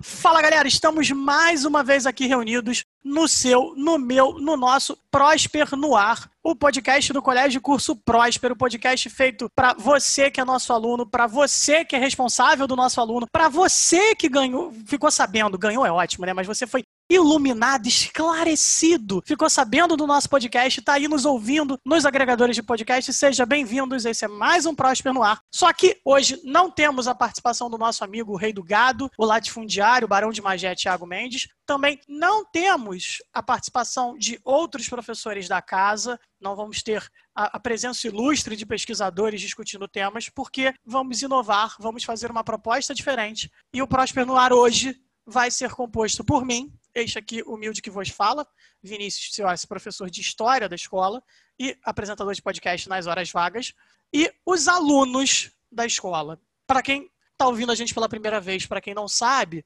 Fala galera, estamos mais uma vez aqui reunidos no seu, no meu, no nosso Prosper no Ar, o podcast do Colégio Curso Próspero, podcast feito para você que é nosso aluno, para você que é responsável do nosso aluno, para você que ganhou, ficou sabendo, ganhou é ótimo, né? Mas você foi iluminado, esclarecido, ficou sabendo do nosso podcast, está aí nos ouvindo nos agregadores de podcast. Seja bem-vindos, esse é mais um Próspero no Ar. Só que hoje não temos a participação do nosso amigo o Rei do Gado, o latifundiário, o Barão de Magé, Tiago Mendes. Também não temos a participação de outros professores da casa, não vamos ter a, presença ilustre de pesquisadores discutindo temas, porque vamos inovar, vamos fazer uma proposta diferente. E o Próspero no Ar hoje vai ser composto por mim, este aqui, humilde que vos fala, Vinícius Ciossi, professor de História da escola e apresentador de podcast nas horas vagas, e os alunos da escola. Para quem está ouvindo a gente pela primeira vez, para quem não sabe,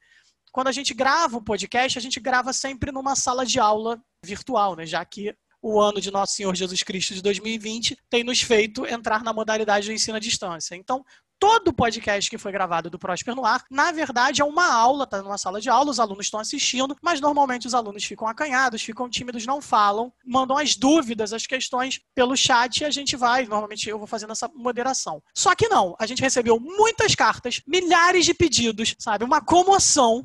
quando a gente grava um podcast, a gente grava sempre numa sala de aula virtual, né? já que o ano de Nosso Senhor Jesus Cristo de 2020 tem nos feito entrar na modalidade do ensino à distância. Então, todo podcast que foi gravado do Prosper no Ar, na verdade, é uma aula, tá numa sala de aula, os alunos estão assistindo, mas normalmente os alunos ficam acanhados, ficam tímidos, não falam, mandam as dúvidas, as questões pelo chat e a gente vai, normalmente eu vou fazendo essa moderação. Só que não, a gente recebeu muitas cartas, milhares de pedidos, sabe? Uma comoção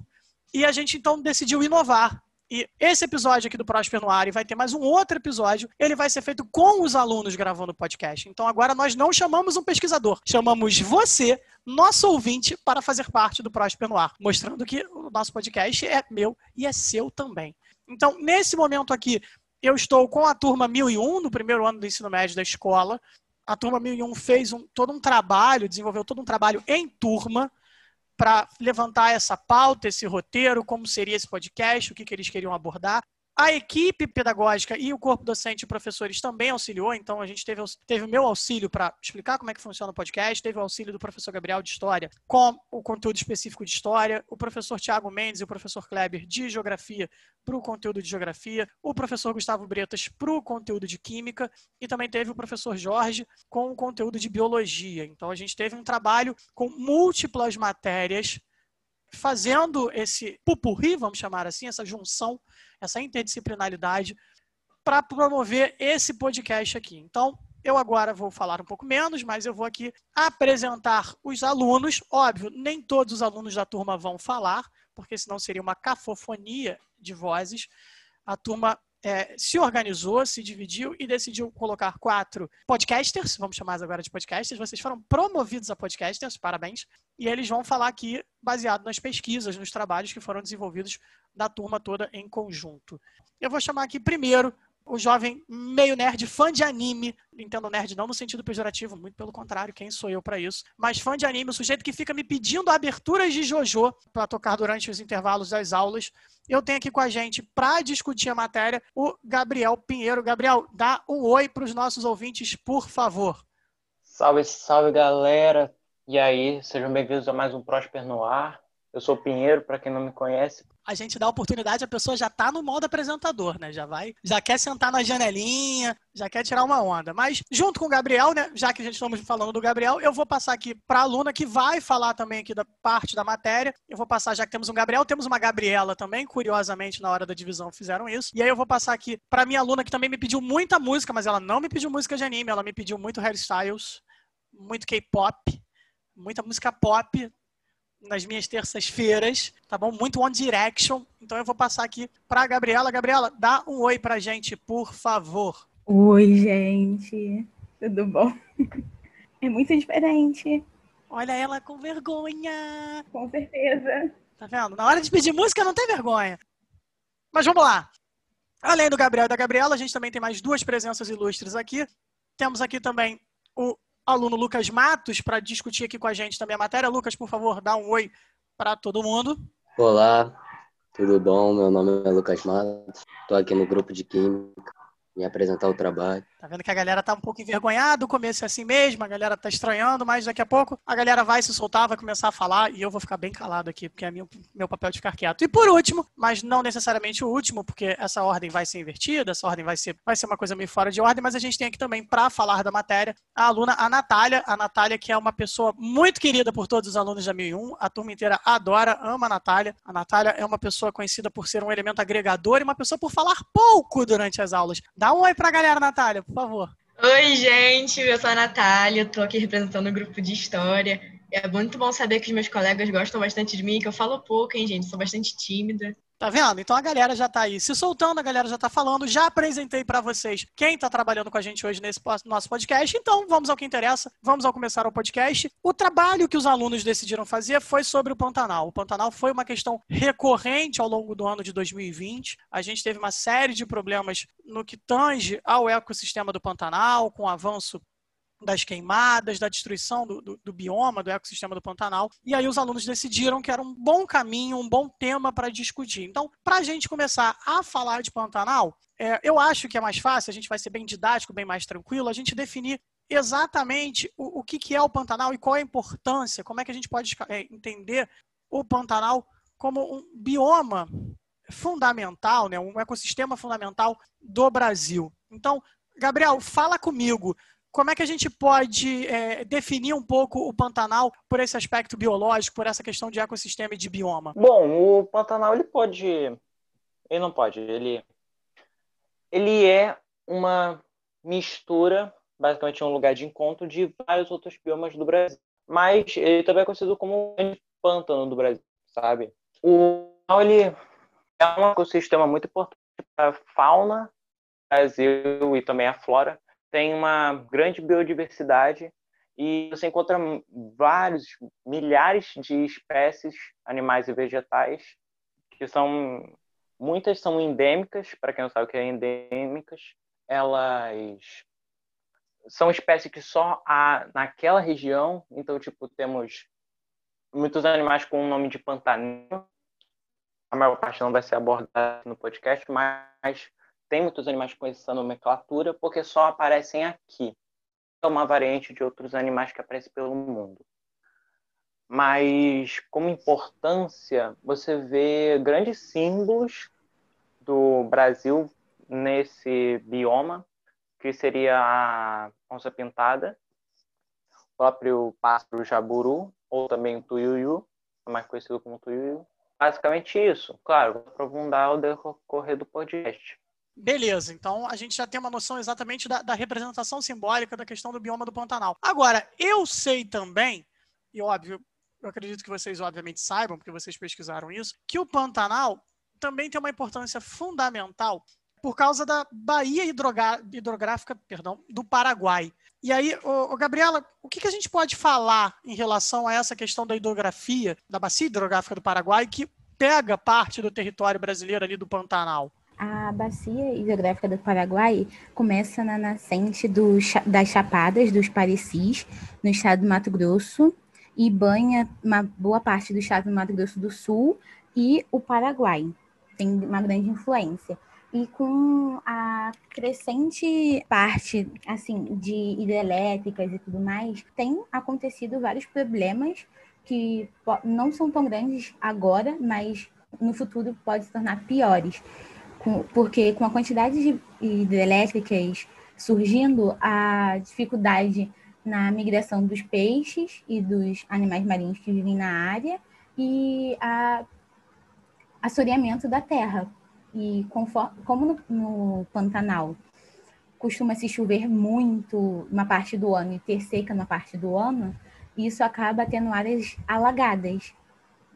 e a gente então decidiu inovar e esse episódio aqui do Prosper no Ar e vai ter mais um outro episódio, ele vai ser feito com os alunos gravando o podcast. Então agora nós não chamamos um pesquisador, chamamos você, nosso ouvinte, para fazer parte do Prosper no Ar, mostrando que o nosso podcast é meu e é seu também. Então, nesse momento aqui, eu estou com a turma 1001, no primeiro ano do ensino médio da escola. A turma 1001 fez um, todo um trabalho, desenvolveu todo um trabalho em turma, para levantar essa pauta, esse roteiro, como seria esse podcast, o que, que eles queriam abordar. A equipe pedagógica e o corpo docente e professores também auxiliou, então a gente teve, teve o meu auxílio para explicar como é que funciona o podcast, teve o auxílio do professor Gabriel de História com o conteúdo específico de História, o professor Tiago Mendes e o professor Kleber de Geografia para o conteúdo de Geografia, o professor Gustavo Bretas para o conteúdo de Química e também teve o professor Jorge com o conteúdo de Biologia. Então a gente teve um trabalho com múltiplas matérias fazendo esse pupurri, vamos chamar assim, essa junção essa interdisciplinaridade para promover esse podcast aqui. Então, eu agora vou falar um pouco menos, mas eu vou aqui apresentar os alunos. Óbvio, nem todos os alunos da turma vão falar, porque senão seria uma cacofonia de vozes. A turma é, se organizou, se dividiu e decidiu colocar quatro podcasters, vamos chamar agora de podcasters. Vocês foram promovidos a podcasters, parabéns. E eles vão falar aqui baseado nas pesquisas, nos trabalhos que foram desenvolvidos da turma toda em conjunto. Eu vou chamar aqui primeiro o jovem meio nerd, fã de anime. Entendo nerd não no sentido pejorativo, muito pelo contrário, quem sou eu para isso. Mas fã de anime, o sujeito que fica me pedindo aberturas de JoJo para tocar durante os intervalos das aulas. Eu tenho aqui com a gente, para discutir a matéria, o Gabriel Pinheiro. Gabriel, dá um oi para os nossos ouvintes, por favor. Salve, salve, galera. E aí, sejam bem-vindos a mais um Prosper no Ar. Eu sou o Pinheiro, para quem não me conhece. A gente dá a oportunidade, a pessoa já está no modo apresentador, né? Já vai, já quer sentar na janelinha, já quer tirar uma onda. Mas junto com o Gabriel, né? Já que a gente estamos falando do Gabriel, eu vou passar aqui para a aluna que vai falar também aqui da parte da matéria. Eu vou passar, já que temos um Gabriel, temos uma Gabriela também, curiosamente na hora da divisão fizeram isso. E aí eu vou passar aqui para minha aluna que também me pediu muita música, mas ela não me pediu música de anime, ela me pediu muito hairstyles, muito K-pop, muita música pop nas minhas terças-feiras, tá bom? Muito One Direction. Então eu vou passar aqui para a Gabriela. Gabriela, dá um oi pra gente, por favor. Oi, gente. Tudo bom? É muito diferente. Olha ela com vergonha. Com certeza. Tá vendo? Na hora de pedir música não tem vergonha. Mas vamos lá. Além do Gabriel e da Gabriela, a gente também tem mais duas presenças ilustres aqui. Temos aqui também o aluno Lucas Matos para discutir aqui com a gente também a matéria. Lucas, por favor, dá um oi para todo mundo. Olá, tudo bom? Meu nome é Lucas Matos. Estou aqui no grupo de Química me apresentar o trabalho. Tá vendo que a galera tá um pouco envergonhada, o começo é assim mesmo, a galera tá estranhando, mas daqui a pouco a galera vai se soltar, vai começar a falar e eu vou ficar bem calado aqui, porque é meu, meu papel de ficar quieto. E por último, mas não necessariamente o último, porque essa ordem vai ser invertida, essa ordem vai ser, vai ser uma coisa meio fora de ordem, mas a gente tem aqui também, para falar da matéria, a aluna, a Natália, a Natália que é uma pessoa muito querida por todos os alunos da 1001, a turma inteira adora, ama a Natália. A Natália é uma pessoa conhecida por ser um elemento agregador e uma pessoa por falar pouco durante as aulas. Dá um oi pra galera, Natália, favor. Oi, gente, eu sou a Natália, estou aqui representando o grupo de História. É muito bom saber que os meus colegas gostam bastante de mim, que eu falo pouco, hein, gente, sou bastante tímida. Tá vendo? Então a galera já tá aí se soltando, a galera já tá falando. Já apresentei para vocês quem tá trabalhando com a gente hoje nesse nosso podcast. Então vamos ao que interessa. Vamos ao começar o podcast. O trabalho que os alunos decidiram fazer foi sobre o Pantanal. O Pantanal foi uma questão recorrente ao longo do ano de 2020. A gente teve uma série de problemas no que tange ao ecossistema do Pantanal, com o avanço das queimadas, da destruição do, do, do, bioma, do ecossistema do Pantanal. E aí os alunos decidiram que era um bom caminho, um bom tema para discutir. Então, para a gente começar a falar de Pantanal, é, eu acho que é mais fácil, a gente vai ser bem didático, bem mais tranquilo, a gente definir exatamente o, o que, que é o Pantanal e qual é a importância, como é que a gente pode é, entender o Pantanal como um bioma fundamental, né, um ecossistema fundamental do Brasil. Então, Gabriel, fala comigo como é que a gente pode é, definir um pouco o Pantanal por esse aspecto biológico, por essa questão de ecossistema e de bioma? Bom, o Pantanal ele pode, ele não pode, ele ele é uma mistura, basicamente um lugar de encontro de vários outros biomas do Brasil. Mas ele também é conhecido como o pântano do Brasil, sabe? O Pantanal ele é um ecossistema muito importante para a fauna do Brasil e também a flora tem uma grande biodiversidade e você encontra vários, milhares de espécies animais e vegetais que são muitas são endêmicas, para quem não sabe o que é endêmicas, elas são espécies que só há naquela região, então tipo temos muitos animais com o nome de pantaneiro. A maior parte não vai ser abordada no podcast, mas tem muitos animais com essa nomenclatura porque só aparecem aqui. É uma variante de outros animais que aparecem pelo mundo. Mas, como importância, você vê grandes símbolos do Brasil nesse bioma, que seria a onça pintada, o próprio pássaro jaburu, ou também o tuiuiu, mais conhecido como tuiuiu. Basicamente isso. Claro, vou aprofundar o decorrer do podcast. Beleza, então a gente já tem uma noção exatamente da, da, representação simbólica da questão do bioma do Pantanal. Agora, eu sei também, e óbvio, eu acredito que vocês obviamente saibam, porque vocês pesquisaram isso, que o Pantanal também tem uma importância fundamental por causa da baía hidrográfica perdão, do Paraguai. E aí, ô, ô Gabriela, o que, que, a gente pode falar em relação a essa questão da hidrografia, da bacia hidrográfica do Paraguai, que pega parte do território brasileiro ali do Pantanal? A bacia hidrográfica do Paraguai começa na nascente do, das Chapadas dos Parecis, no estado do Mato Grosso, e banha uma boa parte do estado do Mato Grosso do Sul e o Paraguai. Tem uma grande influência. E com a crescente parte assim de hidrelétricas e tudo mais, tem acontecido vários problemas que não são tão grandes agora, mas no futuro pode se tornar piores porque com a quantidade de hidrelétricas surgindo, a dificuldade na migração dos peixes e dos animais marinhos que vivem na área e a assoreamento da terra. E conforme, como no, no Pantanal costuma se chover muito uma parte do ano e ter seca na parte do ano, isso acaba tendo áreas alagadas.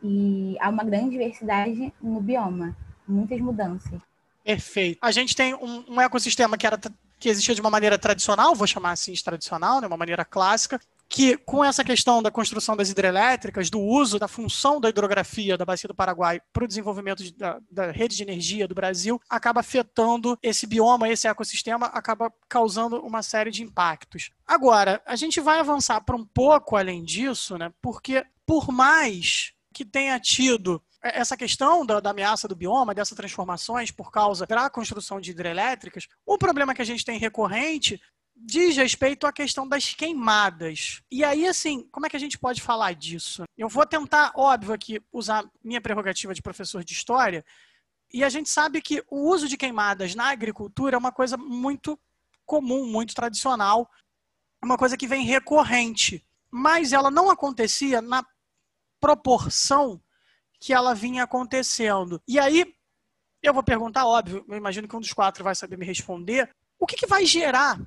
E há uma grande diversidade no bioma, muitas mudanças. Perfeito. A gente tem um, um ecossistema que, era, que existia de uma maneira tradicional, vou chamar assim de tradicional, né, uma maneira clássica, que com essa questão da construção das hidrelétricas, do uso da função da hidrografia da Bacia do Paraguai para o desenvolvimento de, da, da, rede de energia do Brasil, acaba afetando esse bioma, esse ecossistema, acaba causando uma série de impactos. Agora, a gente vai avançar para um pouco além disso, né? Porque por mais que tenha tido essa questão da, da, ameaça do bioma, dessas transformações por causa da construção de hidrelétricas, o problema que a gente tem recorrente diz respeito à questão das queimadas. E aí, assim, como é que a gente pode falar disso? Eu vou tentar, óbvio, aqui usar minha prerrogativa de professor de história, e a gente sabe que o uso de queimadas na agricultura é uma coisa muito comum, muito tradicional, uma coisa que vem recorrente, mas ela não acontecia na proporção que ela vinha acontecendo. E aí, eu vou perguntar, óbvio, eu imagino que um dos quatro vai saber me responder, o que, que vai gerar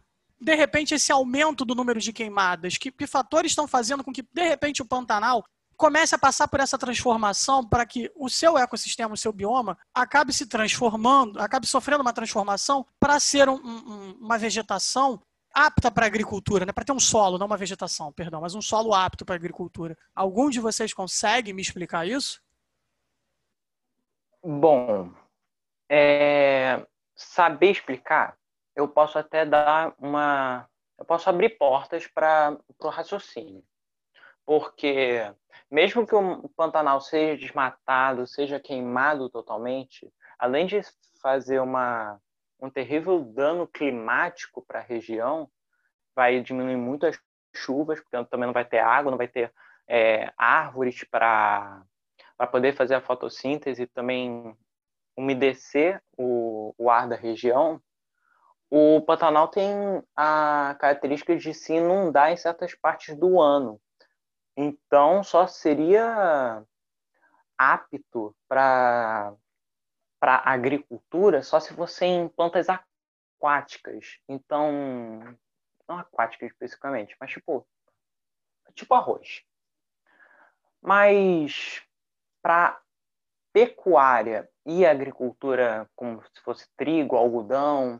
de repente, esse aumento do número de queimadas? Que, que fatores estão fazendo com que, de repente, o Pantanal comece a passar por essa transformação para que o seu ecossistema, o seu bioma, acabe se transformando, acabe sofrendo uma transformação para ser um, um, uma vegetação apta para a agricultura, né? para ter um solo, não uma vegetação, perdão, mas um solo apto para a agricultura. Algum de vocês consegue me explicar isso? Bom, é... saber explicar eu posso até dar uma. Eu posso abrir portas para o raciocínio. Porque, mesmo que o Pantanal seja desmatado, seja queimado totalmente, além de fazer uma, um terrível dano climático para a região, vai diminuir muito as chuvas, porque também não vai ter água, não vai ter é, árvores para poder fazer a fotossíntese e também umedecer o, o ar da região, o Pantanal tem a característica de se inundar em certas partes do ano. Então, só seria apto para para agricultura só se fosse em plantas aquáticas. Então, não aquáticas especificamente, mas tipo tipo arroz. Mas para pecuária e agricultura, como se fosse trigo, algodão,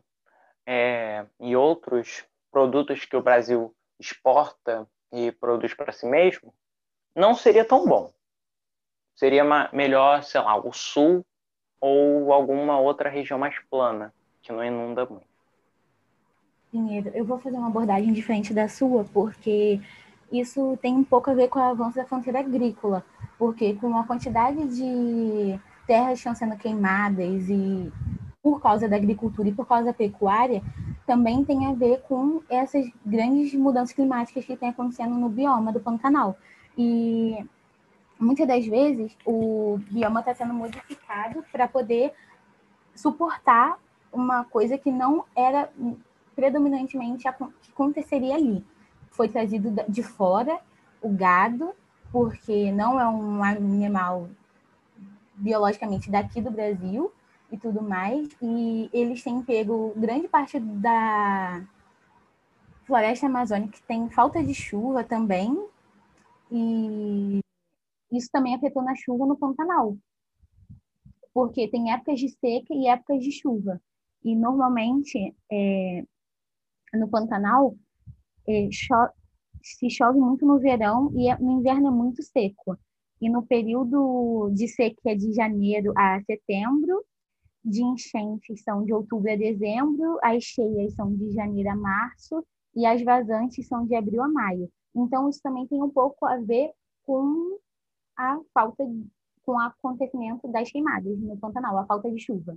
é, e outros produtos que o Brasil exporta e produz para si mesmo, não seria tão bom. Seria melhor, sei lá, o sul ou alguma outra região mais plana, que não inunda muito. Pinheiro, eu vou fazer uma abordagem diferente da sua, porque isso tem um pouco a ver com o avanço da fronteira agrícola, porque com a quantidade de terras que estão sendo queimadas e por causa da agricultura e por causa da pecuária, também tem a ver com essas grandes mudanças climáticas que estão acontecendo no bioma do Pantanal. E muitas das vezes o bioma está sendo modificado para poder suportar uma coisa que não era predominantemente que aconteceria ali. Foi trazido de fora o gado, porque não é um animal biologicamente daqui do Brasil, e tudo mais. E eles têm pego grande parte da floresta amazônica, que tem falta de chuva também. E isso também afetou na chuva no Pantanal. Porque tem épocas de seca e épocas de chuva. E normalmente é, no Pantanal é, se chove muito no verão e é, no inverno é muito seco. E no período de seca de janeiro a setembro de enchentes são de outubro a dezembro, as cheias são de janeiro a março e as vazantes são de abril a maio. Então, isso também tem um pouco a ver com a falta, com o acontecimento das queimadas no Pantanal, a falta de chuva.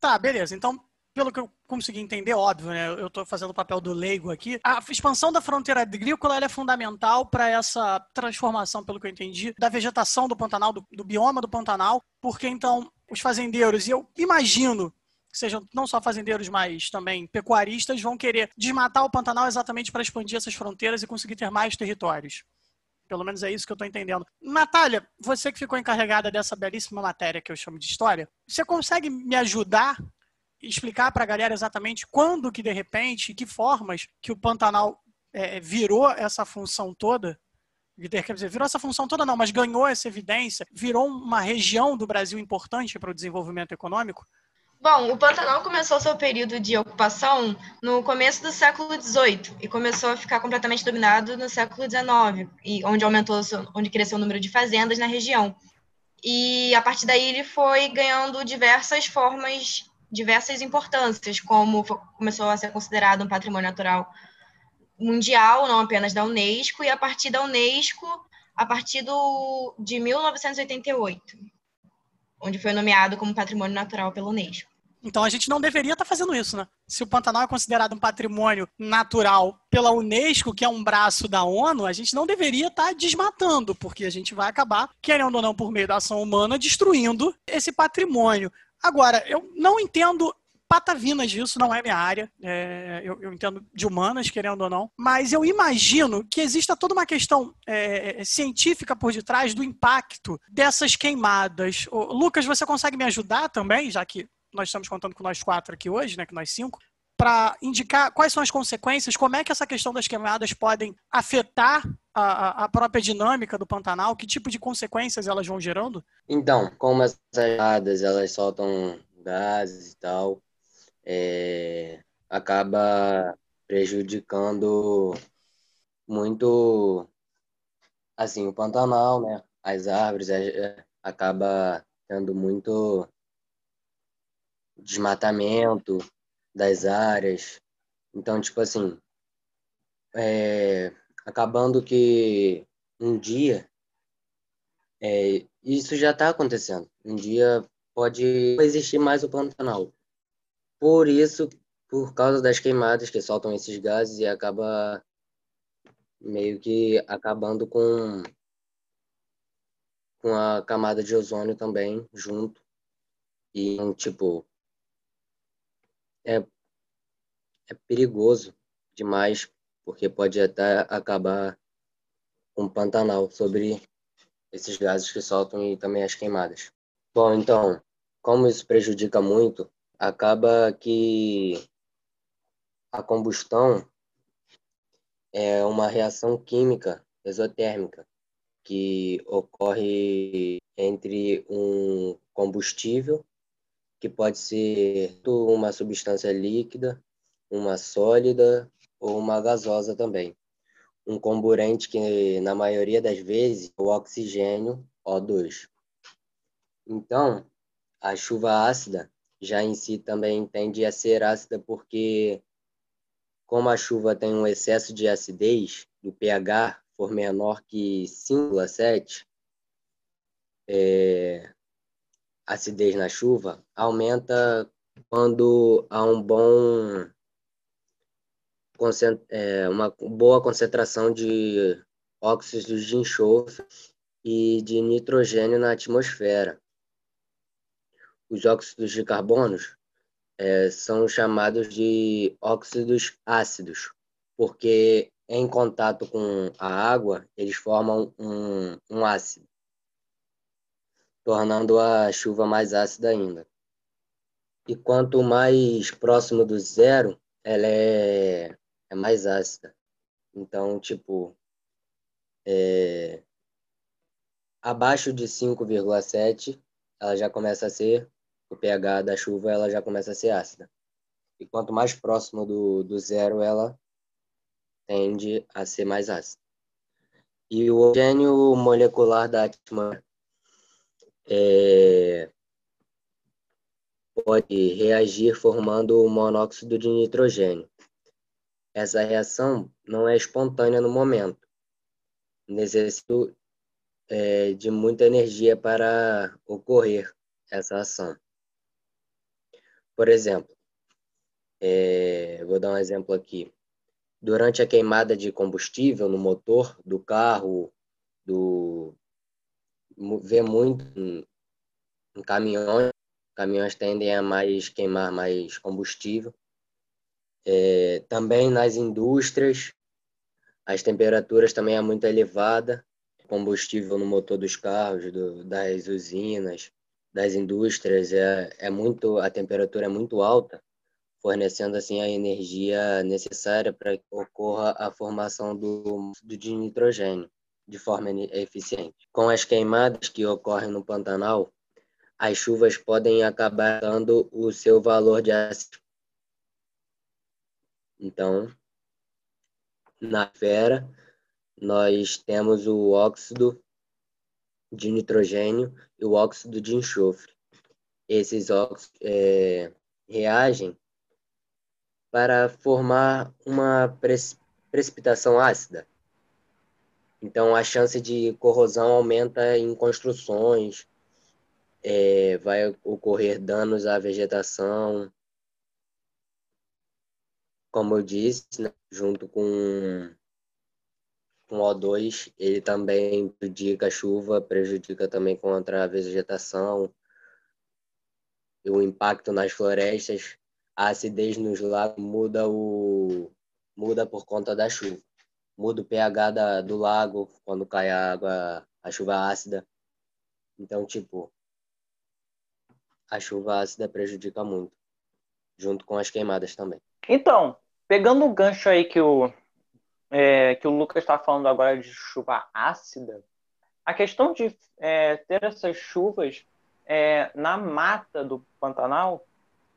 Tá, beleza. Então, pelo que eu consegui entender, óbvio, né? Eu estou fazendo o papel do leigo aqui. A expansão da fronteira agrícola é fundamental para essa transformação, pelo que eu entendi, da vegetação do Pantanal, do, do bioma do Pantanal, porque então os fazendeiros, e eu imagino que sejam não só fazendeiros, mas também pecuaristas, vão querer desmatar o Pantanal exatamente para expandir essas fronteiras e conseguir ter mais territórios. Pelo menos é isso que eu estou entendendo. Natália, você que ficou encarregada dessa belíssima matéria que eu chamo de história, você consegue me ajudar explicar para a galera exatamente quando que de repente, que formas que o Pantanal é, virou essa função toda? Quer dizer, virou essa função toda não, mas ganhou essa evidência, virou uma região do Brasil importante para o desenvolvimento econômico? Bom, o Pantanal começou seu período de ocupação no começo do século XVIII e começou a ficar completamente dominado no século XIX, e onde aumentou, onde cresceu o número de fazendas na região. E a partir daí ele foi ganhando diversas formas diversas importâncias, como começou a ser considerado um patrimônio natural mundial, não apenas da Unesco, e a partir da Unesco, a partir do, de 1988. onde foi nomeado como patrimônio natural pela Unesco. Então a gente não deveria estar tá fazendo isso, né? Se o Pantanal é considerado um patrimônio natural pela Unesco, que é um braço da ONU, a gente não deveria estar tá desmatando, porque a gente vai acabar, querendo ou não, por meio da ação humana, destruindo esse patrimônio. Agora, eu não entendo patavinas disso, não é minha área. É, eu, eu, entendo de humanas, querendo ou não. Mas eu imagino que exista toda uma questão é, científica por detrás do impacto dessas queimadas. Ô, Lucas, você consegue me ajudar também, já que nós estamos contando com nós quatro aqui hoje, né, que nós cinco, para indicar quais são as consequências, como é que essa questão das queimadas podem afetar a, a, própria dinâmica do Pantanal, que tipo de consequências elas vão gerando? Então, como essas queimadas elas soltam gases e tal, é, acaba prejudicando muito assim o Pantanal, né? As árvores é, acaba tendo muito desmatamento das áreas. Então, tipo assim, é, acabando que um dia, é, isso já está acontecendo. Um dia pode existir mais o Pantanal. Por isso, por causa das queimadas que soltam esses gases e acaba meio que acabando com com a camada de ozônio também junto. E, tipo, é, é perigoso demais, porque pode até acabar um Pantanal sobre esses gases que soltam e também as queimadas. Bom, então, como isso prejudica muito, acaba que a combustão é uma reação química exotérmica que ocorre entre um combustível que pode ser uma substância líquida, uma sólida ou uma gasosa também. Um comburente que, na maioria das vezes, é o oxigênio O2. Então, a chuva ácida já em si também tende a ser ácida porque, como a chuva tem um excesso de acidez, do pH for menor que 5,7, é, acidez na chuva aumenta quando há um bom é, uma boa concentração de óxidos de enxofre e de nitrogênio na atmosfera. Os óxidos de carbono é, são chamados de óxidos ácidos, porque em contato com a água eles formam um, um ácido tornando a chuva mais ácida ainda. E quanto mais próximo do zero, ela é, é mais ácida. Então, tipo, é, abaixo de 5,7, ela já começa a ser, o pH da chuva ela já começa a ser ácida. E quanto mais próximo do, do zero, ela tende a ser mais ácida. E o oxigênio molecular da atmosfera é, pode reagir formando monóxido de nitrogênio. Essa reação não é espontânea no momento. Necessita é, de muita energia para ocorrer essa ação. Por exemplo, é, vou dar um exemplo aqui. Durante a queimada de combustível no motor do carro, do, vê muito em, caminhões. Caminhões tendem a mais queimar mais combustível. É, também nas indústrias, as temperaturas também é muito elevada. Combustível no motor dos carros, do, das usinas, das indústrias é, é muito a temperatura é muito alta, fornecendo assim a energia necessária para que ocorra a formação do, do de nitrogênio de forma eficiente. Com as queimadas que ocorrem no Pantanal, as chuvas podem acabar dando o seu valor de ácido. Então, na fera, nós temos o óxido de nitrogênio e o óxido de enxofre. Esses óxidos é, reagem para formar uma precipitação ácida então, a chance de corrosão aumenta em construções, é, vai ocorrer danos à vegetação, como eu disse, né, junto com, com O2, ele também prejudica a chuva, prejudica também contra a vegetação, o impacto nas florestas, a acidez nos lagos muda, o, muda por conta da chuva. Muda o pH da, do lago quando cai a água, a chuva ácida. Então, tipo, a chuva ácida prejudica muito, junto com as queimadas também. Então, pegando o gancho aí que o, é, que o Lucas está falando agora de chuva ácida, a questão de é, ter essas chuvas é, na mata do Pantanal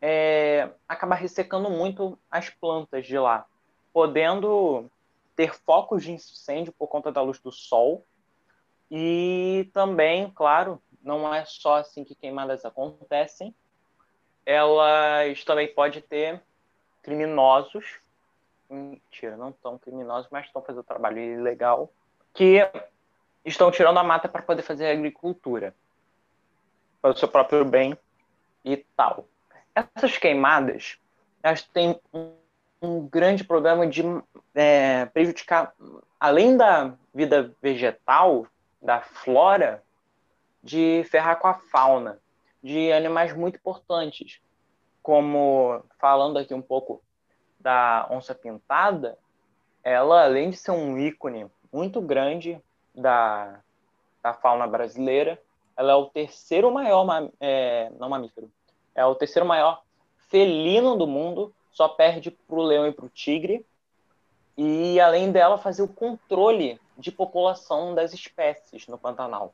é, acaba ressecando muito as plantas de lá, podendo ter focos de incêndio por conta da luz do sol. E também, claro, não é só assim que queimadas acontecem, elas também podem ter criminosos, mentira, não tão criminosos, mas estão fazendo trabalho ilegal, que estão tirando a mata para poder fazer agricultura, para o seu próprio bem e tal. Essas queimadas, elas têm um grande problema de é, prejudicar, além da vida vegetal, da flora, de ferrar com a fauna, de animais muito importantes, como falando aqui um pouco da onça pintada, ela além de ser um ícone muito grande da, da fauna brasileira, ela é o terceiro maior é, não mamífero, é o terceiro maior felino do mundo, só perde para o leão e para o tigre. E além dela fazer o controle de população das espécies no Pantanal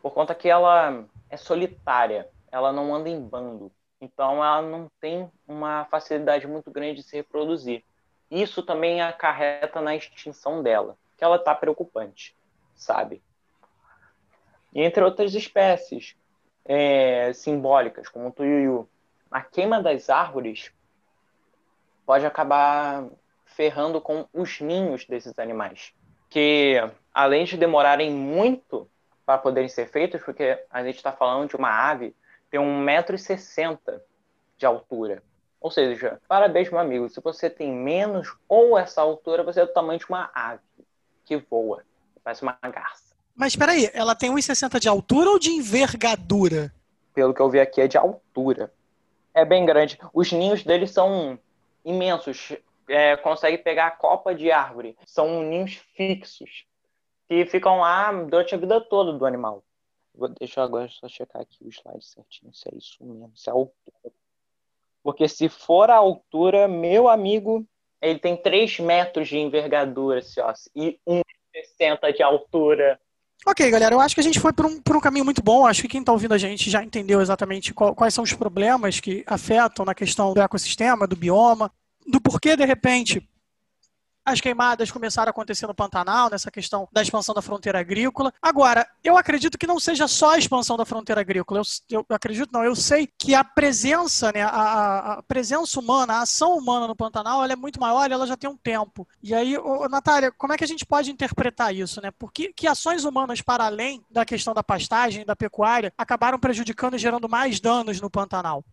por conta que ela é solitária, ela não anda em bando. Então ela não tem uma facilidade muito grande de se reproduzir. Isso também acarreta na extinção dela, que ela está preocupante, sabe? E entre outras espécies é, simbólicas, como o tuiuiu, a queima das árvores pode acabar ferrando com os ninhos desses animais, que além de demorarem muito para poderem ser feitos, porque a gente está falando de uma ave que tem 1,60m de altura. Ou seja, parabéns, meu amigo, se você tem menos ou essa altura, você é do tamanho de uma ave que voa, parece uma garça. Mas espera aí, ela tem 1,60 de altura ou de envergadura? Pelo que eu vi aqui, é de altura. É bem grande. Os ninhos deles são imensos. É, consegue pegar a copa de árvore. São ninhos fixos que ficam lá durante a vida toda do animal. Vou, deixa eu agora só checar aqui o slide certinho, se é isso mesmo, se é a altura. Porque se for a altura, meu amigo, ele tem 3 metros de envergadura, assim, ó, e 1,60 de altura. Ok, galera, eu acho que a gente foi por um, por um caminho muito bom. Acho que quem está ouvindo a gente já entendeu exatamente qual, quais são os problemas que afetam na questão do ecossistema, do bioma, do porquê, de repente, as queimadas começaram a acontecer no Pantanal, nessa questão da expansão da fronteira agrícola. Agora, eu acredito que não seja só a expansão da fronteira agrícola. Eu, eu acredito, não, eu sei que a presença, né, a, a, presença humana, a ação humana no Pantanal, ela é muito maior e ela já tem um tempo. E aí, ô, Natália, como é que a gente pode interpretar isso, né? Por que, que ações humanas, para além da questão da pastagem, da pecuária, acabaram prejudicando e gerando mais danos no Pantanal?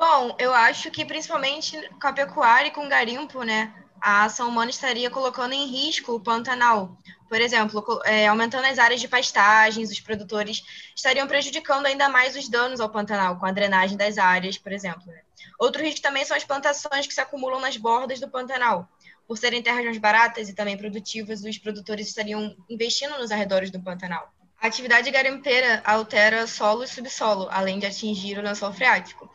Bom, eu acho que principalmente com a pecuária e com o garimpo, né? A ação humana estaria colocando em risco o Pantanal. Por exemplo, é, aumentando as áreas de pastagens, os produtores estariam prejudicando ainda mais os danos ao Pantanal, com a drenagem das áreas, por exemplo. Né? Outro risco também são as plantações que se acumulam nas bordas do Pantanal. Por serem terras mais baratas e também produtivas, os produtores estariam investindo nos arredores do Pantanal. A atividade garimpeira altera solo e subsolo, além de atingir o lençol freático.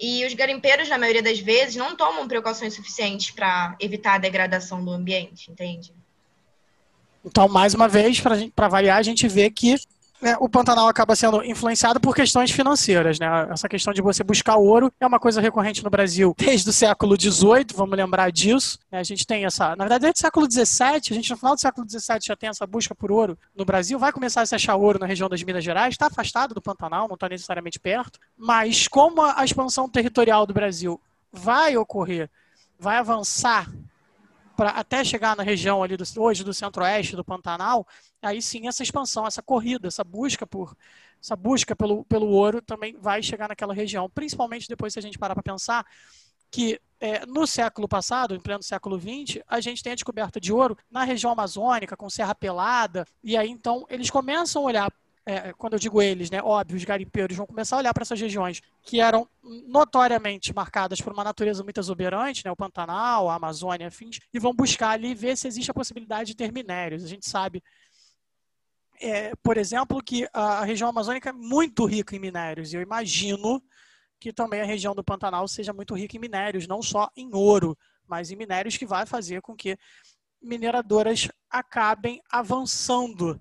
E os garimpeiros, na maioria das vezes, não tomam precauções suficientes para evitar a degradação do ambiente, entende? Então, mais uma vez, para variar, a gente vê que né, o Pantanal acaba sendo influenciado por questões financeiras. Né? Essa questão de você buscar ouro é uma coisa recorrente no Brasil desde o século XVIII, vamos lembrar disso. Né? A gente tem essa, na verdade, desde o século XVII, a gente no final do século XVII já tem essa busca por ouro no Brasil. Vai começar a se achar ouro na região das Minas Gerais, está afastado do Pantanal, não está necessariamente perto. Mas como a expansão territorial do Brasil vai ocorrer, vai avançar para até chegar na região ali do, hoje do centro-oeste do Pantanal, aí sim essa expansão, essa corrida, essa busca por essa busca pelo, pelo ouro também vai chegar naquela região, principalmente depois se a gente parar para pensar que é, no século passado, em pleno século XX, a gente tem a descoberta de ouro na região amazônica, com Serra Pelada, e aí então eles começam a olhar é, quando eu digo eles, né, óbvio, os garimpeiros vão começar a olhar para essas regiões que eram notoriamente marcadas por uma natureza muito exuberante, né, o Pantanal, a Amazônia, afins, e vão buscar ali ver se existe a possibilidade de ter minérios. A gente sabe, é, por exemplo, que a região amazônica é muito rica em minérios, e eu imagino que também a região do Pantanal seja muito rica em minérios, não só em ouro, mas em minérios que vai fazer com que mineradoras acabem avançando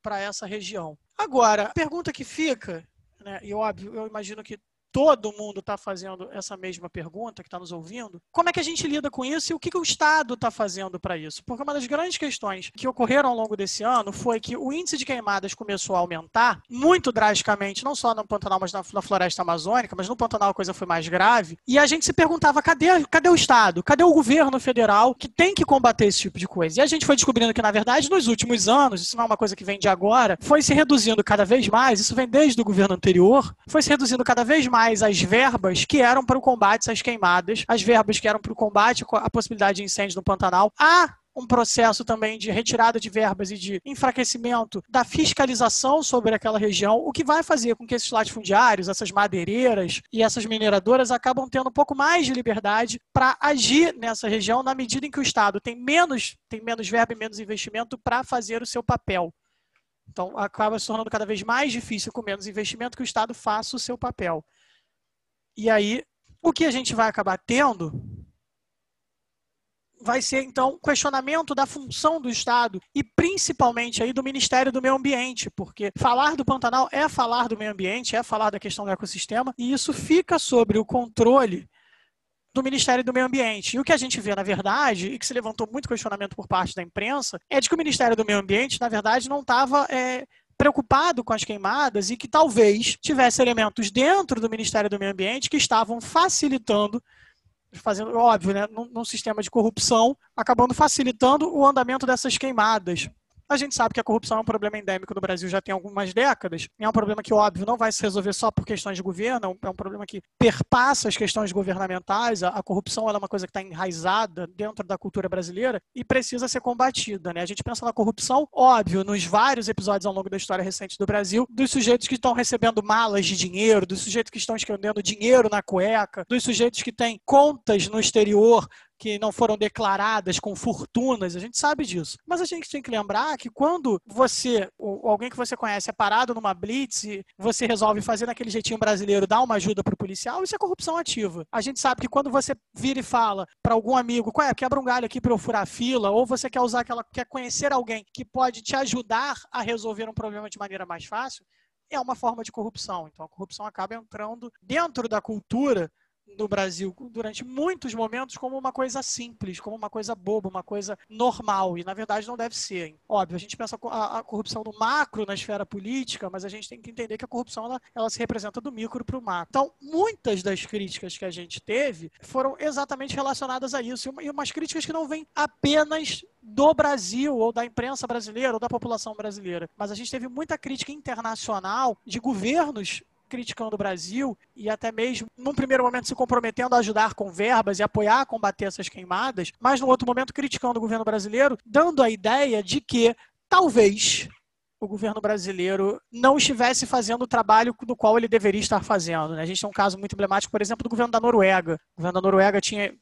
para essa região. Agora, a pergunta que fica, né, e óbvio, eu imagino que todo mundo está fazendo essa mesma pergunta, que está nos ouvindo, como é que a gente lida com isso e o que, que o Estado está fazendo para isso? Porque uma das grandes questões que ocorreram ao longo desse ano foi que o índice de queimadas começou a aumentar muito drasticamente, não só no Pantanal, mas na, floresta amazônica, mas no Pantanal a coisa foi mais grave, e a gente se perguntava, cadê, cadê o Estado? Cadê o governo federal que tem que combater esse tipo de coisa? E a gente foi descobrindo que, na verdade, nos últimos anos, isso não é uma coisa que vem de agora, foi se reduzindo cada vez mais, isso vem desde o governo anterior, foi se reduzindo cada vez mais mais as verbas que eram para o combate às queimadas, as verbas que eram para o combate à possibilidade de incêndio no Pantanal. Há um processo também de retirada de verbas e de enfraquecimento da fiscalização sobre aquela região, o que vai fazer com que esses latifundiários, essas madeireiras e essas mineradoras acabam tendo um pouco mais de liberdade para agir nessa região na medida em que o Estado tem menos, tem menos verba e menos investimento para fazer o seu papel. Então, acaba se tornando cada vez mais difícil, com menos investimento, que o Estado faça o seu papel. E aí, o que a gente vai acabar tendo vai ser, então, questionamento da função do Estado e principalmente aí do Ministério do Meio Ambiente, porque falar do Pantanal é falar do meio ambiente, é falar da questão do ecossistema, e isso fica sobre o controle do Ministério do Meio Ambiente. E o que a gente vê, na verdade, e que se levantou muito questionamento por parte da imprensa, é de que o Ministério do Meio Ambiente, na verdade, não estava é, preocupado com as queimadas e que talvez tivesse elementos dentro do Ministério do Meio Ambiente que estavam facilitando, fazendo, óbvio, né, num, num sistema de corrupção, acabando facilitando o andamento dessas queimadas. A gente sabe que a corrupção é um problema endêmico no Brasil já tem algumas décadas. É um problema que, óbvio, não vai se resolver só por questões de governo, é um problema que perpassa as questões governamentais. A, corrupção é uma coisa que está enraizada dentro da cultura brasileira e precisa ser combatida. Né? A gente pensa na corrupção, óbvio, nos vários episódios ao longo da história recente do Brasil, dos sujeitos que estão recebendo malas de dinheiro, dos sujeitos que estão escondendo dinheiro na cueca, dos sujeitos que têm contas no exterior que não foram declaradas com fortunas, a gente sabe disso. Mas a gente tem que lembrar que quando você, alguém que você conhece, é parado numa blitz e você resolve fazer daquele jeitinho brasileiro, dar uma ajuda para o policial, isso é corrupção ativa. A gente sabe que quando você vira e fala para algum amigo, qual é, quebra um galho aqui para eu furar a fila, ou você quer usar aquela, quer conhecer alguém que pode te ajudar a resolver um problema de maneira mais fácil, é uma forma de corrupção. Então a corrupção acaba entrando dentro da cultura no Brasil durante muitos momentos como uma coisa simples, como uma coisa boba, uma coisa normal. E na verdade não deve ser. Óbvio, a gente pensa a, a corrupção do macro na esfera política, mas a gente tem que entender que a corrupção ela, ela se representa do micro para o macro. Então, muitas das críticas que a gente teve foram exatamente relacionadas a isso. E umas críticas que não vêm apenas do Brasil, ou da imprensa brasileira, ou da população brasileira. Mas a gente teve muita crítica internacional de governos criticando o Brasil e até mesmo, num primeiro momento, se comprometendo a ajudar com verbas e apoiar a combater essas queimadas, mas no outro momento criticando o governo brasileiro, dando a ideia de que talvez o governo brasileiro não estivesse fazendo o trabalho do qual ele deveria estar fazendo. Né? A gente tem um caso muito emblemático, por exemplo, do governo da Noruega. O governo da Noruega tinha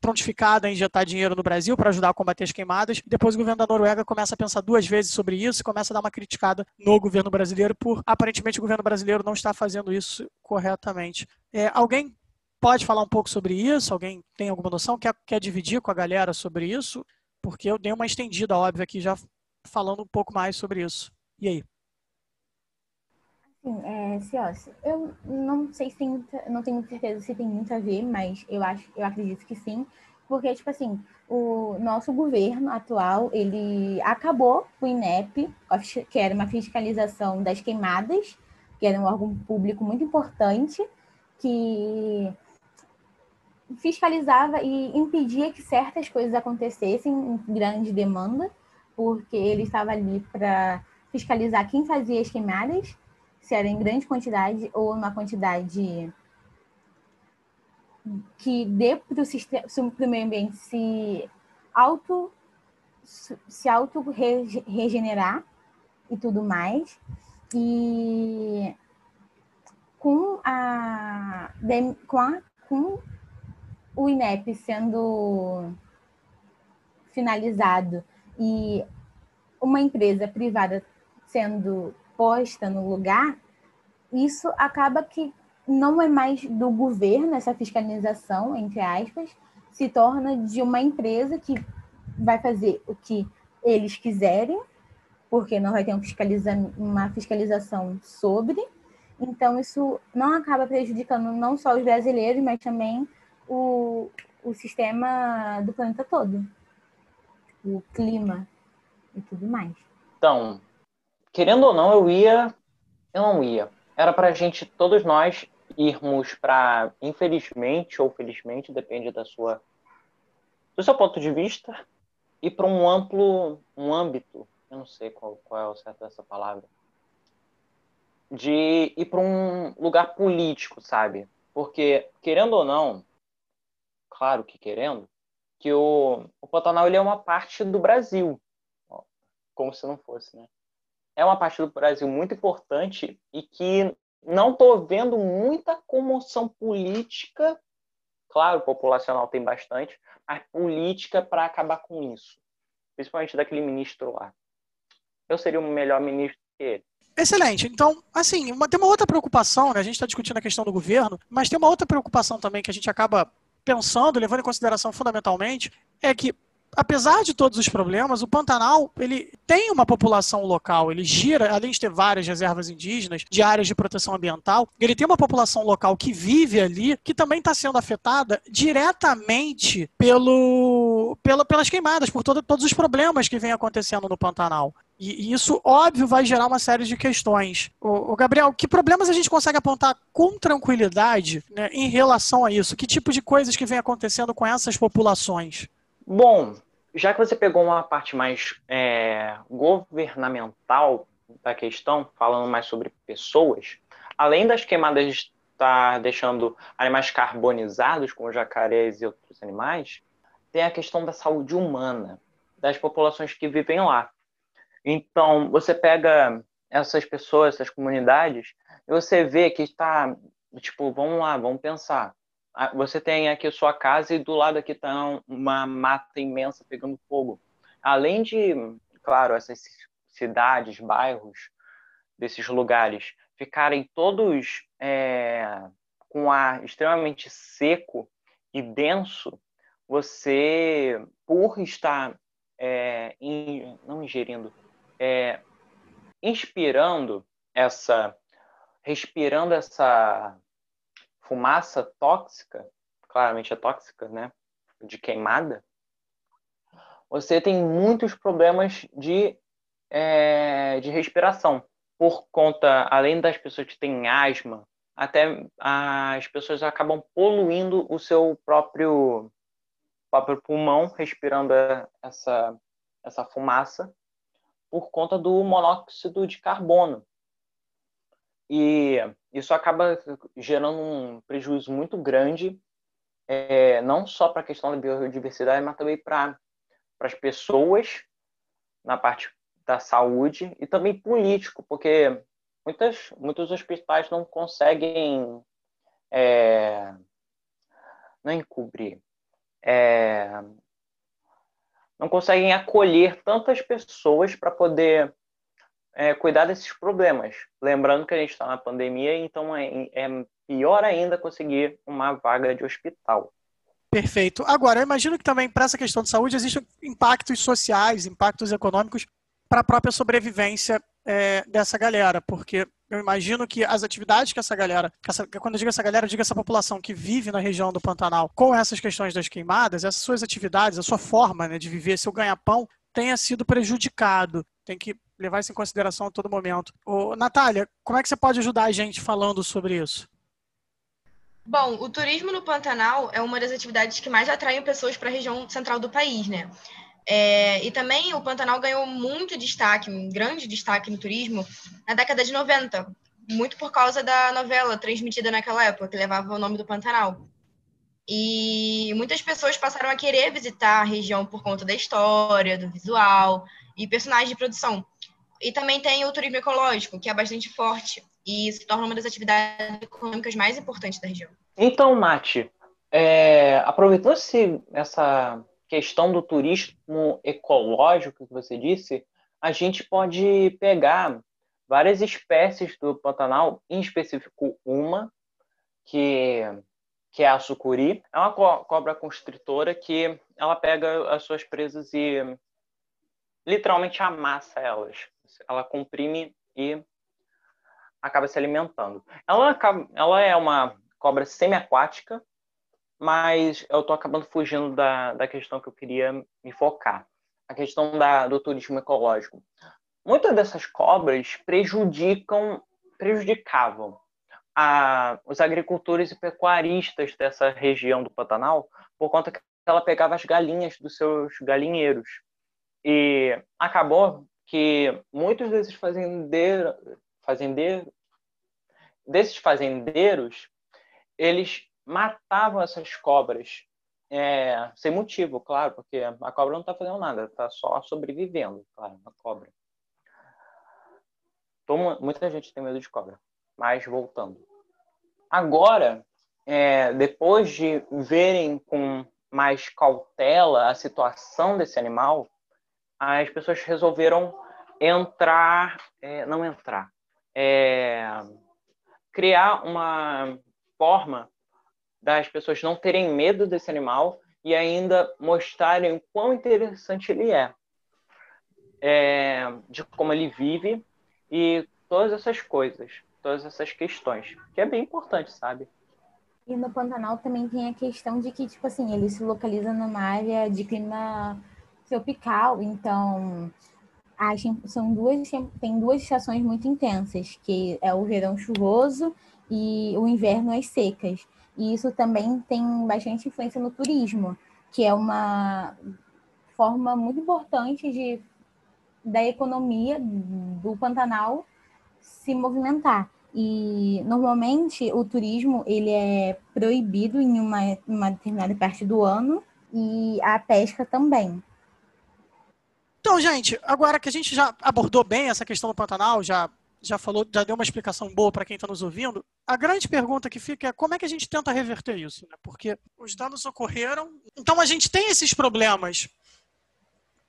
prontificada a injetar dinheiro no Brasil para ajudar a combater as queimadas. Depois o governo da Noruega começa a pensar duas vezes sobre isso e começa a dar uma criticada no governo brasileiro por aparentemente o governo brasileiro não está fazendo isso corretamente. É, alguém pode falar um pouco sobre isso? Alguém tem alguma noção? Quer, quer dividir com a galera sobre isso? Porque eu dei uma estendida, óbvio, aqui já falando um pouco mais sobre isso. E aí? Sim, é, Cios, eu não sei se tem muita, não tenho certeza se tem muito a ver, mas eu acho, eu acredito que sim, porque tipo assim, o nosso governo atual, ele acabou o INEP, que era uma fiscalização das queimadas, que era um órgão público muito importante, que fiscalizava e impedia que certas coisas acontecessem em grande demanda, porque ele estava ali para fiscalizar quem fazia as queimadas se era em grande quantidade ou uma quantidade que dê para o meio ambiente se auto se auto regenerar e tudo mais. E com a com, a, com o INEP sendo finalizado e uma empresa privada sendo posta no lugar, isso acaba que não é mais do governo essa fiscalização, entre aspas, se torna de uma empresa que vai fazer o que eles quiserem, porque não vai ter um fiscaliza uma fiscalização sobre. Então, isso não acaba prejudicando não só os brasileiros, mas também o, o sistema do planeta todo, o clima e tudo mais. Então, querendo ou não, eu ia, eu não ia. Era para a gente, todos nós, irmos para, infelizmente ou felizmente, depende da sua, do seu ponto de vista, ir para um amplo, um âmbito, eu não sei qual, qual é o certo dessa palavra, de ir para um lugar político, sabe? Porque, querendo ou não, claro que querendo, que o, o Pantanal ele é uma parte do Brasil, como se não fosse, né? É uma parte do Brasil muito importante e que não estou vendo muita comoção política, claro, populacional tem bastante, mas política para acabar com isso, principalmente daquele ministro lá. Eu seria um melhor ministro que ele. Excelente. Então, assim, uma, tem uma outra preocupação, né? A gente está discutindo a questão do governo, mas tem uma outra preocupação também que a gente acaba pensando, levando em consideração fundamentalmente, é que apesar de todos os problemas, o Pantanal ele tem uma população local. Ele gira, além de ter várias reservas indígenas, de áreas de proteção ambiental, ele tem uma população local que vive ali, que também está sendo afetada diretamente pelo, pela, pelas queimadas, por todo, todos os problemas que vem acontecendo no Pantanal. E, isso, óbvio, vai gerar uma série de questões. O, Gabriel, que problemas a gente consegue apontar com tranquilidade né, em relação a isso? Que tipo de coisas que vem acontecendo com essas populações? Bom, já que você pegou uma parte mais é, governamental da questão, falando mais sobre pessoas, além das queimadas estar deixando animais carbonizados, como jacarés e outros animais, tem a questão da saúde humana das populações que vivem lá. Então, você pega essas pessoas, essas comunidades, e você vê que está, tipo, vamos lá, vamos pensar. Ah, você tem aqui a sua casa e do lado aqui está uma mata imensa pegando fogo. Além de, claro, essas cidades, bairros desses lugares ficarem todos é, com ar extremamente seco e denso, você, por estar é, in, não ingerindo, é, inspirando essa, respirando essa fumaça tóxica, claramente é tóxica, né? De queimada, você tem muitos problemas de, é, de respiração. Por conta, além das pessoas que têm asma, até as pessoas acabam poluindo o seu próprio, próprio pulmão, respirando essa, essa fumaça, por conta do monóxido de carbono. E isso acaba gerando um prejuízo muito grande, é, não só para a questão da biodiversidade, mas também para as pessoas, na parte da saúde, e também político, porque muitas, muitos hospitais não conseguem é, não encobrir, é, não conseguem acolher tantas pessoas para poder é, cuidar desses problemas. Lembrando que a gente está na pandemia, então é, é pior ainda conseguir uma vaga de hospital. Perfeito. Agora, eu imagino que também para essa questão de saúde existem impactos sociais, impactos econômicos para a própria sobrevivência é, dessa galera, porque eu imagino que as atividades que essa galera, que essa, quando eu digo essa galera, eu digo essa população que vive na região do Pantanal, com essas questões das queimadas, essas suas atividades, a sua forma né, de viver, seu ganha-pão, tenha sido prejudicado. Tem que levar isso em consideração a todo momento. Ô, Natália, como é que você pode ajudar a gente falando sobre isso? Bom, o turismo no Pantanal é uma das atividades que mais atraem pessoas para a região central do país, né? É, e também o Pantanal ganhou muito destaque, um grande destaque no turismo, na década de 90, muito por causa da novela transmitida naquela época, que levava o nome do Pantanal. E muitas pessoas passaram a querer visitar a região por conta da história, do visual e personagens de produção. E também tem o turismo ecológico, que é bastante forte e se torna uma das atividades econômicas mais importantes da região. Então, Mati, é, aproveitando-se essa questão do turismo ecológico que você disse, a gente pode pegar várias espécies do Pantanal, em específico uma, que, que é a sucuri. É uma co cobra constritora que ela pega as suas presas e literalmente amassa elas. Ela comprime e acaba se alimentando. Ela, ela é uma cobra semiaquática, mas eu estou acabando fugindo da, da questão que eu queria me focar. A questão da, do turismo ecológico. Muitas dessas cobras prejudicam, prejudicavam a, os agricultores e pecuaristas dessa região do Pantanal por conta que ela pegava as galinhas dos seus galinheiros. E acabou que muitos desses fazendeiros, fazendeiro, desses fazendeiros, eles matavam essas cobras é, sem motivo, claro, porque a cobra não está fazendo nada, está só sobrevivendo, claro, a cobra. Muita gente tem medo de cobra. Mas voltando. Agora, é, depois de verem com mais cautela a situação desse animal, as pessoas resolveram entrar, é, não entrar, é, criar uma forma das pessoas não terem medo desse animal e ainda mostrarem o quão interessante ele é, é de como ele vive e todas essas coisas, todas essas questões, que é bem importante, sabe? E no Pantanal também tem a questão de que, tipo assim, ele se localiza numa área de clima tropical, então são duas, tem duas estações muito intensas, que é o verão chuvoso e o inverno as secas. E isso também tem bastante influência no turismo, que é uma forma muito importante de, da economia do Pantanal se movimentar. E normalmente o turismo ele é proibido em uma, uma determinada parte do ano e a pesca também. Então, gente, agora que a gente já abordou bem essa questão do Pantanal, já, já falou, já deu uma explicação boa para quem está nos ouvindo, a grande pergunta que fica é como é que a gente tenta reverter isso? Né? Porque os danos ocorreram, então a gente tem esses problemas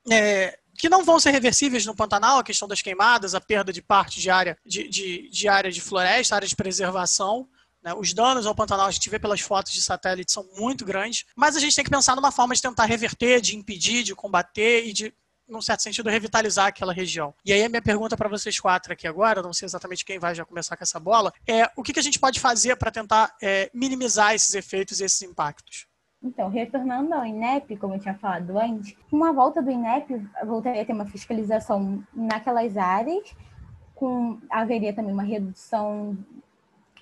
é, que não vão ser reversíveis no Pantanal, a questão das queimadas, a perda de parte de área de, de, de área de floresta, área de preservação. Né? Os danos ao Pantanal, a gente vê pelas fotos de satélite, são muito grandes, mas a gente tem que pensar numa forma de tentar reverter, de impedir, de combater e de num certo sentido, revitalizar aquela região. E aí a minha pergunta para vocês quatro aqui agora, não sei exatamente quem vai já começar com essa bola, é o que, que a gente pode fazer para tentar é, minimizar esses efeitos e esses impactos? Então, retornando ao INEP, como eu tinha falado antes, com a volta do INEP, voltaria a ter uma fiscalização naquelas áreas, com, haveria também uma redução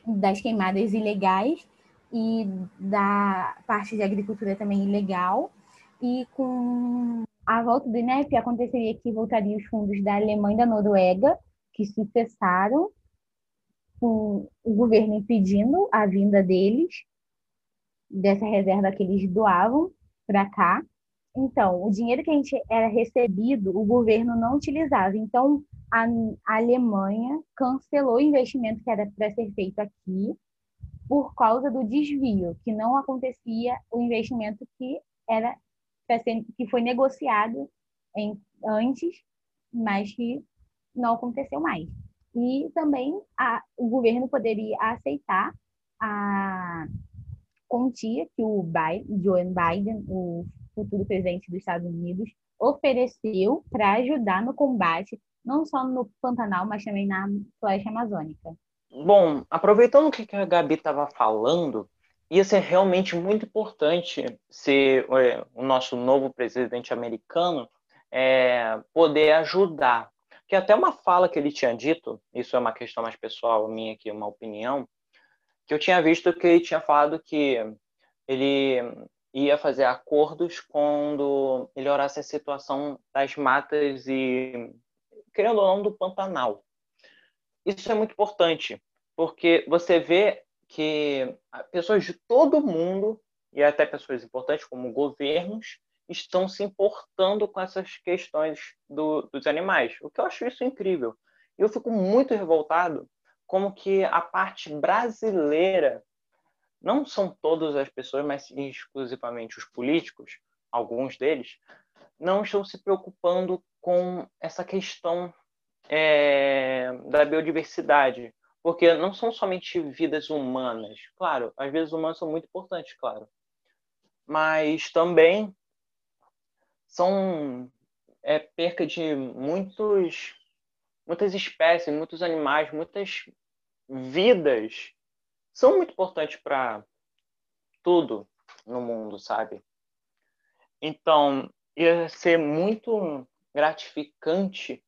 das queimadas ilegais e da parte de agricultura também ilegal, e com a volta do INEP aconteceria que voltariam os fundos da Alemanha e da Noruega, que se cessaram, com o governo impedindo a vinda deles, dessa reserva que eles doavam para cá. Então, o dinheiro que a gente era recebido, o governo não utilizava. Então, a, Alemanha cancelou o investimento que era para ser feito aqui por causa do desvio, que não acontecia o investimento que era que foi negociado em, antes, mas que não aconteceu mais. E também a, o governo poderia aceitar a quantia que o Biden, Joe Biden, o futuro presidente dos Estados Unidos, ofereceu para ajudar no combate, não só no Pantanal, mas também na floresta amazônica. Bom, aproveitando o que a Gabi estava falando, ia ser realmente muito importante se é, o nosso novo presidente americano é, poder ajudar. Que até uma fala que ele tinha dito, isso é uma questão mais pessoal minha aqui, uma opinião, que eu tinha visto que ele tinha falado que ele ia fazer acordos quando melhorasse a situação das matas e, querendo ou não, do Pantanal. Isso é muito importante, porque você vê que pessoas de todo mundo, e até pessoas importantes como governos, estão se importando com essas questões do, dos animais, o que eu acho isso incrível. E eu fico muito revoltado como que a parte brasileira, não são todas as pessoas, mas exclusivamente os políticos, alguns deles, não estão se preocupando com essa questão é, da biodiversidade, porque não são somente vidas humanas, claro, as vidas humanas são muito importantes, claro, mas também são é, perca de muitos, muitas espécies, muitos animais, muitas vidas são muito importantes para tudo no mundo, sabe? Então, ia ser muito gratificante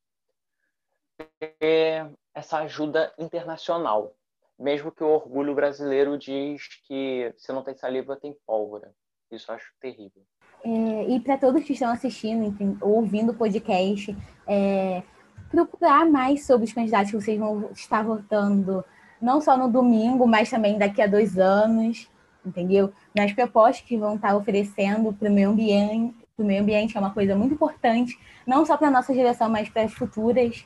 ter essa ajuda internacional, mesmo que o orgulho brasileiro diz que se não tem saliva tem pólvora. Isso eu acho terrível. É, e para todos que estão assistindo, enfim, ouvindo o podcast, é, procurar mais sobre os candidatos que vocês vão estar votando, não só no domingo, mas também daqui a dois anos, entendeu? Nas propostas que vão estar oferecendo para o meio ambiente, para o meio ambiente, é uma coisa muito importante, não só para a nossa geração, mas para as futuras.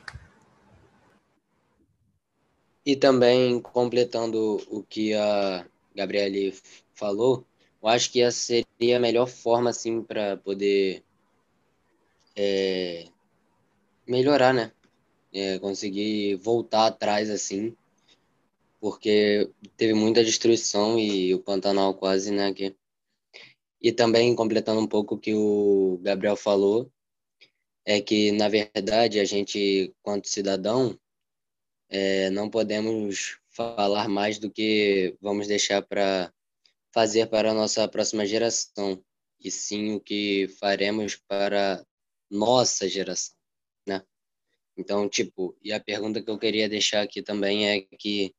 E também, completando o que a Gabriele falou, eu acho que essa seria a melhor forma, assim, para poder é, melhorar, né? É, conseguir voltar atrás, assim, porque teve muita destruição e o Pantanal quase, né? Que... E também, completando um pouco o que o Gabriel falou, é que, na verdade, a gente, quanto cidadão, é, não podemos falar mais do que vamos deixar para fazer para a nossa próxima geração, e sim o que faremos para nossa geração, né? Então, tipo, e a pergunta que eu queria deixar aqui também é que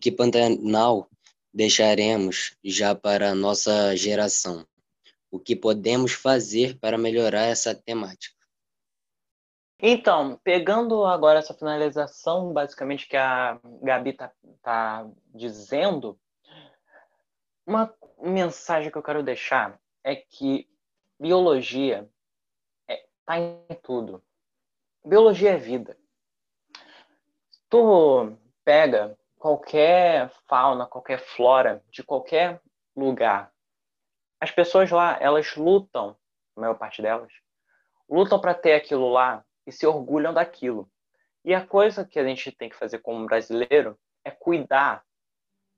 que Pantanal deixaremos já para a nossa geração? O que podemos fazer para melhorar essa temática? Então, pegando agora essa finalização, basicamente, que a Gabi está tá dizendo, uma mensagem que eu quero deixar é que biologia está é, tá em tudo. Biologia é vida. Tu pega qualquer fauna, qualquer flora de qualquer lugar, as pessoas lá, elas lutam, a maior parte delas, lutam para ter aquilo lá e se orgulham daquilo. E a coisa que a gente tem que fazer como brasileiro é cuidar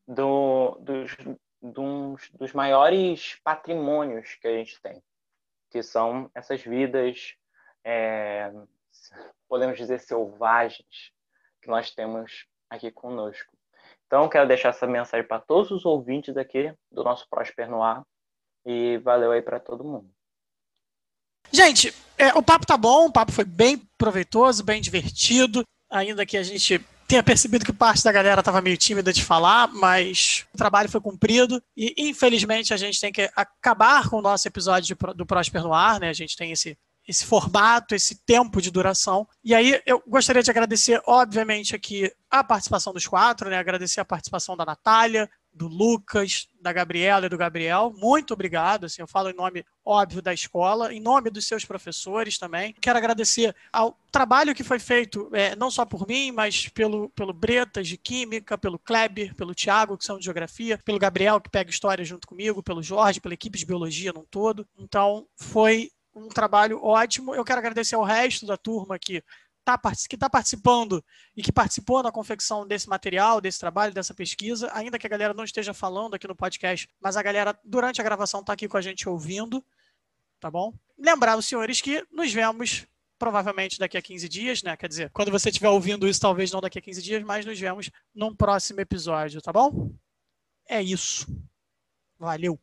do, dos, dos, dos maiores patrimônios que a gente tem, que são essas vidas, é, podemos dizer, selvagens, que nós temos aqui conosco. Então, quero deixar essa mensagem para todos os ouvintes aqui do nosso Prosper Noir e valeu aí para todo mundo. Gente, é, o papo tá bom, o papo foi bem proveitoso, bem divertido, ainda que a gente tenha percebido que parte da galera estava meio tímida de falar, mas o trabalho foi cumprido e infelizmente a gente tem que acabar com o nosso episódio do Prosper no ar, né? A gente tem esse esse formato, esse tempo de duração. E aí eu gostaria de agradecer, obviamente, aqui a participação dos quatro, né? Agradecer a participação da Natália, do Lucas, da Gabriela e do Gabriel. Muito obrigado. Assim, eu falo em nome, óbvio, da escola, em nome dos seus professores também. Quero agradecer ao trabalho que foi feito, é, não só por mim, mas pelo, pelo Bretas de Química, pelo Kleber, pelo Tiago, que são de Geografia, pelo Gabriel, que pega história junto comigo, pelo Jorge, pela equipe de Biologia num todo. Então, foi um trabalho ótimo. Eu quero agradecer ao resto da turma que está que tá participando e que participou na confecção desse material, desse trabalho, dessa pesquisa, ainda que a galera não esteja falando aqui no podcast, mas a galera, durante a gravação, está aqui com a gente ouvindo, tá bom? Lembrar os senhores que nos vemos provavelmente daqui a 15 dias, né? Quer dizer, quando você estiver ouvindo isso, talvez não daqui a 15 dias, mas nos vemos num próximo episódio, tá bom? É isso. Valeu!